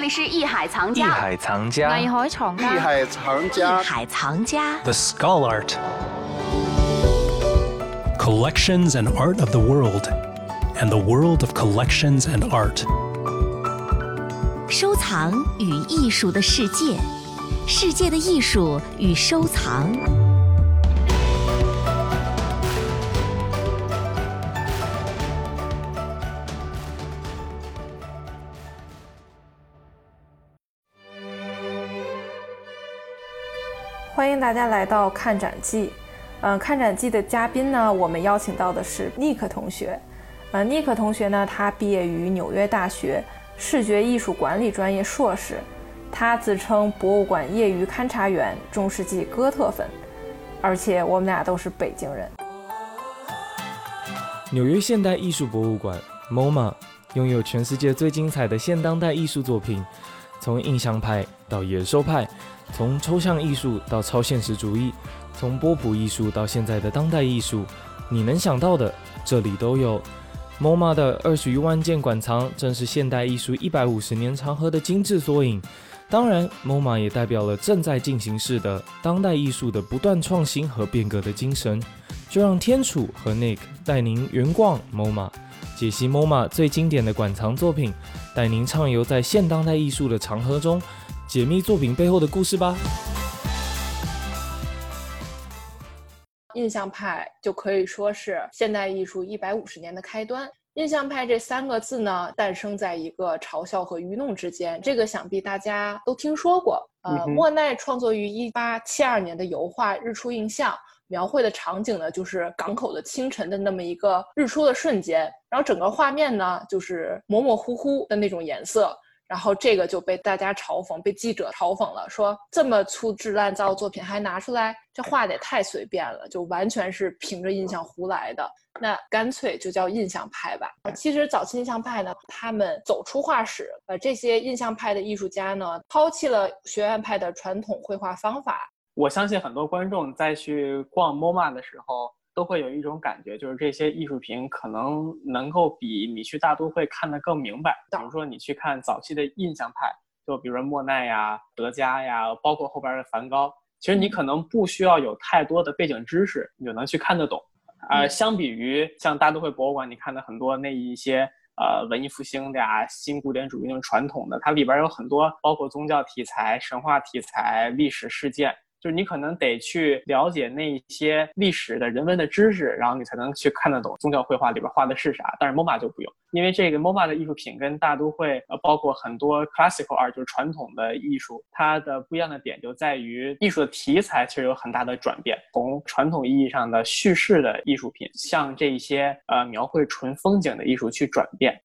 这里是艺海藏家，艺海藏家，艺海藏家，艺海藏家，艺海藏家，The Skull Art。Collections and art of the world, and the world of collections and art。收藏与艺术的世界，世界的艺术与收藏。欢迎大家来到看展记。嗯，看展记的嘉宾呢，我们邀请到的是尼克同学。呃，尼克同学呢，他毕业于纽约大学视觉艺术管理专业硕士。他自称博物馆业余勘察员，中世纪哥特粉。而且我们俩都是北京人。纽约现代艺术博物馆 （MoMA） 拥有全世界最精彩的现当代艺术作品，从印象派到野兽派。从抽象艺术到超现实主义，从波普艺术到现在的当代艺术，你能想到的这里都有。MoMA 的二十余万件馆藏，正是现代艺术一百五十年长河的精致缩影。当然，MoMA 也代表了正在进行式的当代艺术的不断创新和变革的精神。就让天楚和 Nick 带您圆逛 MoMA，解析 MoMA 最经典的馆藏作品，带您畅游在现当代艺术的长河中。解密作品背后的故事吧。印象派就可以说是现代艺术一百五十年的开端。印象派这三个字呢，诞生在一个嘲笑和愚弄之间，这个想必大家都听说过。呃，莫奈创作于一八七二年的油画《日出印象》，描绘的场景呢，就是港口的清晨的那么一个日出的瞬间，然后整个画面呢，就是模模糊糊的那种颜色。然后这个就被大家嘲讽，被记者嘲讽了，说这么粗制滥造的作品还拿出来，这画的也太随便了，就完全是凭着印象胡来的。那干脆就叫印象派吧。其实早期印象派呢，他们走出画室，呃，这些印象派的艺术家呢，抛弃了学院派的传统绘画方法。我相信很多观众在去逛 MoMA 的时候。都会有一种感觉，就是这些艺术品可能能够比你去大都会看得更明白。比如说，你去看早期的印象派，就比如说莫奈呀、德加呀，包括后边的梵高，其实你可能不需要有太多的背景知识，你就能去看得懂。呃，相比于像大都会博物馆，你看的很多那一些呃文艺复兴的呀、新古典主义那种传统的，它里边有很多包括宗教题材、神话题材、历史事件。就是你可能得去了解那一些历史的人文的知识，然后你才能去看得懂宗教绘画里边画的是啥。但是 MoMA 就不用，因为这个 MoMA 的艺术品跟大都会呃，包括很多 classical art 就是传统的艺术，它的不一样的点就在于艺术的题材其实有很大的转变，从传统意义上的叙事的艺术品，向这些呃描绘纯风景的艺术去转变。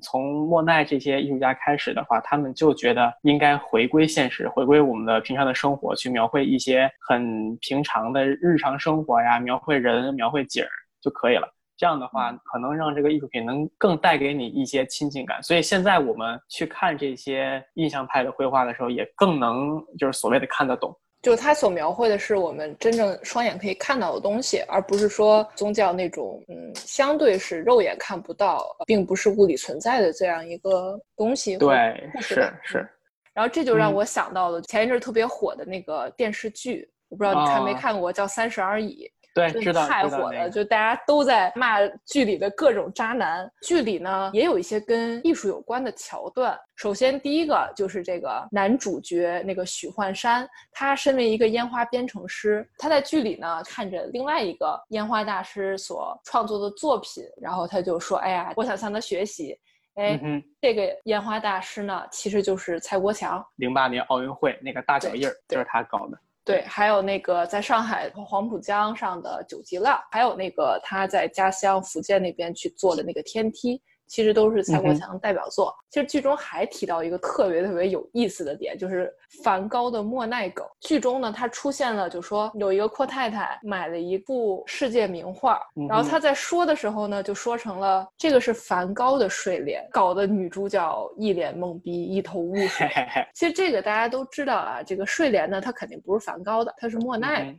从莫奈这些艺术家开始的话，他们就觉得应该回归现实，回归我们的平常的生活，去描绘一些很平常的日常生活呀，描绘人、描绘景儿就可以了。这样的话，可能让这个艺术品能更带给你一些亲近感。所以现在我们去看这些印象派的绘画的时候，也更能就是所谓的看得懂。就是他所描绘的是我们真正双眼可以看到的东西，而不是说宗教那种嗯，相对是肉眼看不到，并不是物理存在的这样一个东西。对，是是。然后这就让我想到了前一阵特别火的那个电视剧，我不知道你看没看过，叫《三十而已》。对，知道太火了，就大家都在骂剧里的各种渣男。剧里呢也有一些跟艺术有关的桥段。首先，第一个就是这个男主角那个许幻山，他身为一个烟花编程师，他在剧里呢看着另外一个烟花大师所创作的作品，然后他就说：“哎呀，我想向他学习。”哎，这个烟花大师呢其实就是蔡国强，零八年奥运会那个大脚印儿就是他搞的。对，还有那个在上海黄浦江上的九级浪，还有那个他在家乡福建那边去做的那个天梯。其实都是蔡国强代表作。其实剧中还提到一个特别特别有意思的点，就是梵高的莫奈梗。剧中呢，他出现了，就说有一个阔太太买了一部世界名画，然后他在说的时候呢，就说成了这个是梵高的睡莲，搞得女主角一脸懵逼，一头雾水。其实这个大家都知道啊，这个睡莲呢，它肯定不是梵高的，它是莫奈。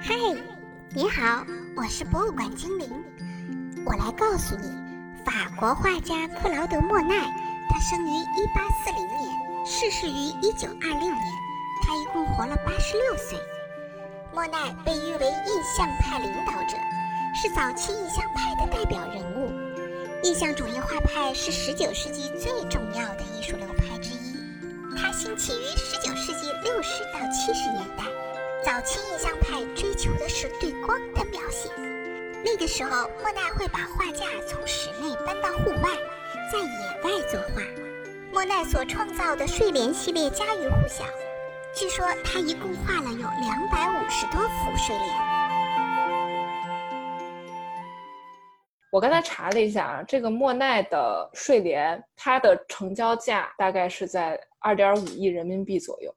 嗨，你好，我是博物馆精灵。我来告诉你，法国画家克劳德·莫奈，他生于1840年，逝世于1926年，他一共活了86岁。莫奈被誉为印象派领导者，是早期印象派的代表人物。印象主义画派是19世纪最重要的艺术流派之一，它兴起于19世纪60到70年代。早期印象派追求的是对光的描写。那个时候，莫奈会把画架从室内搬到户外，在野外作画。莫奈所创造的睡莲系列家喻户晓，据说他一共画了有两百五十多幅睡莲。我刚才查了一下啊，这个莫奈的睡莲，它的成交价大概是在二点五亿人民币左右。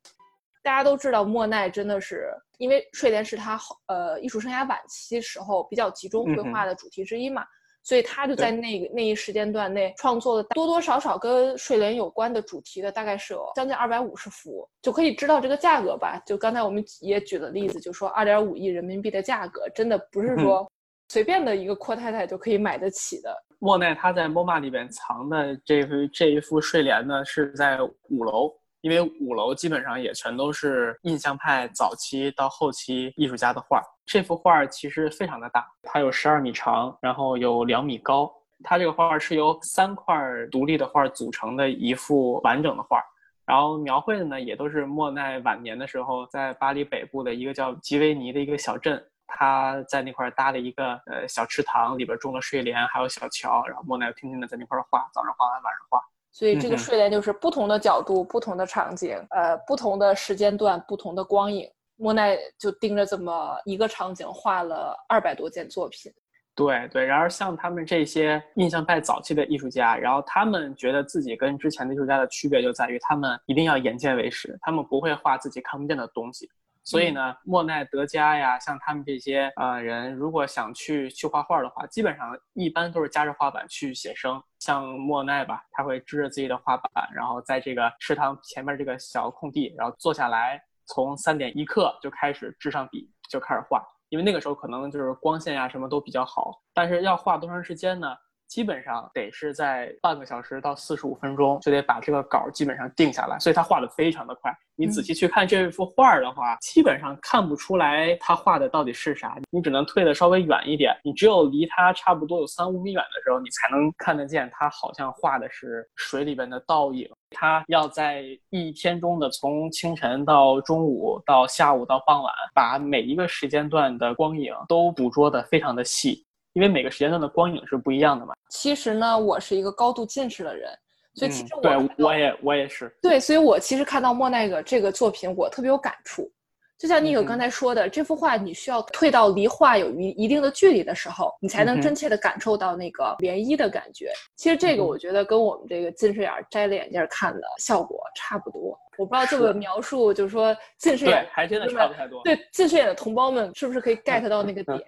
大家都知道，莫奈真的是因为睡莲是他呃艺术生涯晚期时候比较集中绘画的主题之一嘛，所以他就在那个那一时间段内创作了多多少少跟睡莲有关的主题的，大概是有将近二百五十幅，就可以知道这个价格吧。就刚才我们也举了例子，就说二点五亿人民币的价格，真的不是说随便的一个阔太太就可以买得起的。莫奈他在 MoMA 里边藏的这幅这一幅睡莲呢，是在五楼。因为五楼基本上也全都是印象派早期到后期艺术家的画。这幅画其实非常的大，它有十二米长，然后有两米高。它这个画是由三块独立的画组成的一幅完整的画，然后描绘的呢也都是莫奈晚年的时候在巴黎北部的一个叫吉维尼的一个小镇，他在那块搭了一个呃小池塘，里边种了睡莲，还有小桥，然后莫奈天天的在那块画，早上画完，晚上画。所以这个睡莲就是不同的角度、不同的场景，呃，不同的时间段、不同的光影。莫奈就盯着这么一个场景画了二百多件作品。对对，然而像他们这些印象派早期的艺术家，然后他们觉得自己跟之前的艺术家的区别就在于，他们一定要眼见为实，他们不会画自己看不见的东西。所以呢，莫奈、德加呀，像他们这些呃人，如果想去去画画的话，基本上一般都是夹着画板去写生。像莫奈吧，他会支着自己的画板，然后在这个池塘前面这个小空地，然后坐下来，从三点一刻就开始支上笔，就开始画。因为那个时候可能就是光线呀什么都比较好，但是要画多长时间呢？基本上得是在半个小时到四十五分钟，就得把这个稿基本上定下来。所以他画的非常的快。你仔细去看这幅画的话，基本上看不出来他画的到底是啥。你只能退的稍微远一点，你只有离他差不多有三五米远的时候，你才能看得见他好像画的是水里边的倒影。他要在一天中的从清晨到中午到下午到傍晚，把每一个时间段的光影都捕捉的非常的细。因为每个时间段的光影是不一样的嘛。其实呢，我是一个高度近视的人，所以其实我对我也我也是对，所以我其实看到莫奈的这个作品，我特别有感触。就像你有刚才说的，这幅画你需要退到离画有一一定的距离的时候，你才能真切的感受到那个涟漪的感觉。其实这个我觉得跟我们这个近视眼摘了眼镜看的效果差不多。我不知道这个描述就是说近视眼还真的差不太多。对近视眼的同胞们，是不是可以 get 到那个点？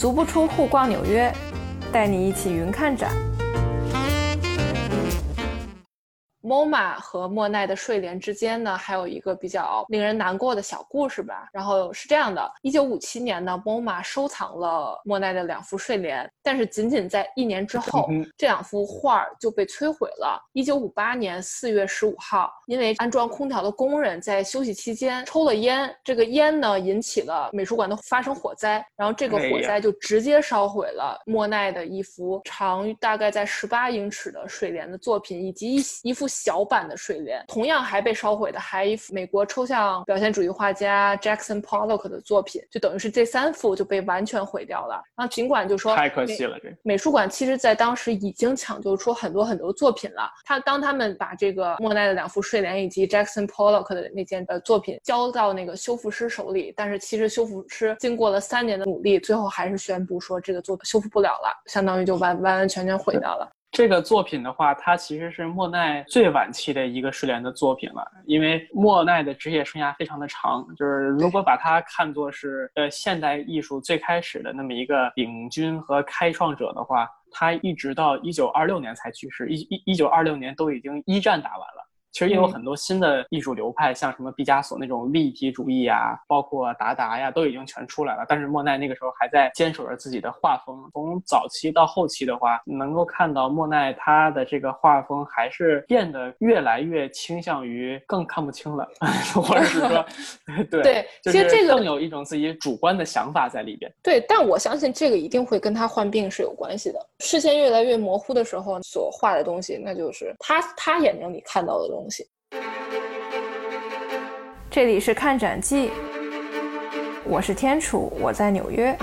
足不出户逛纽约，带你一起云看展。MoMA 和莫奈的睡莲之间呢，还有一个比较令人难过的小故事吧。然后是这样的：一九五七年呢，MoMA 收藏了莫奈的两幅睡莲，但是仅仅在一年之后，这两幅画就被摧毁了。一九五八年四月十五号，因为安装空调的工人在休息期间抽了烟，这个烟呢引起了美术馆的发生火灾，然后这个火灾就直接烧毁了莫奈的一幅长大概在十八英尺的睡莲的作品，以及一一幅。小版的睡莲，同样还被烧毁的还一幅美国抽象表现主义画家 Jackson Pollock 的作品，就等于是这三幅就被完全毁掉了。然后尽管就说太可惜了，这美术馆其实在当时已经抢救出很多很多作品了。他当他们把这个莫奈的两幅睡莲以及 Jackson Pollock 的那件呃作品交到那个修复师手里，但是其实修复师经过了三年的努力，最后还是宣布说这个作品修复不了了，相当于就完完完全全毁掉了。这个作品的话，它其实是莫奈最晚期的一个睡莲的作品了。因为莫奈的职业生涯非常的长，就是如果把它看作是呃现代艺术最开始的那么一个领军和开创者的话，他一直到一九二六年才去世，一一一九二六年都已经一战打完了。其实也有很多新的艺术流派，像什么毕加索那种立体主义啊，包括达达呀，都已经全出来了。但是莫奈那个时候还在坚守着自己的画风。从早期到后期的话，能够看到莫奈他的这个画风还是变得越来越倾向于更看不清了，或者是说，对对，其实这个更有一种自己主观的想法在里边。对，但我相信这个一定会跟他患病是有关系的。视线越来越模糊的时候，所画的东西，那就是他他眼睛里看到的东西。东西。这里是看展记，我是天楚，我在纽约。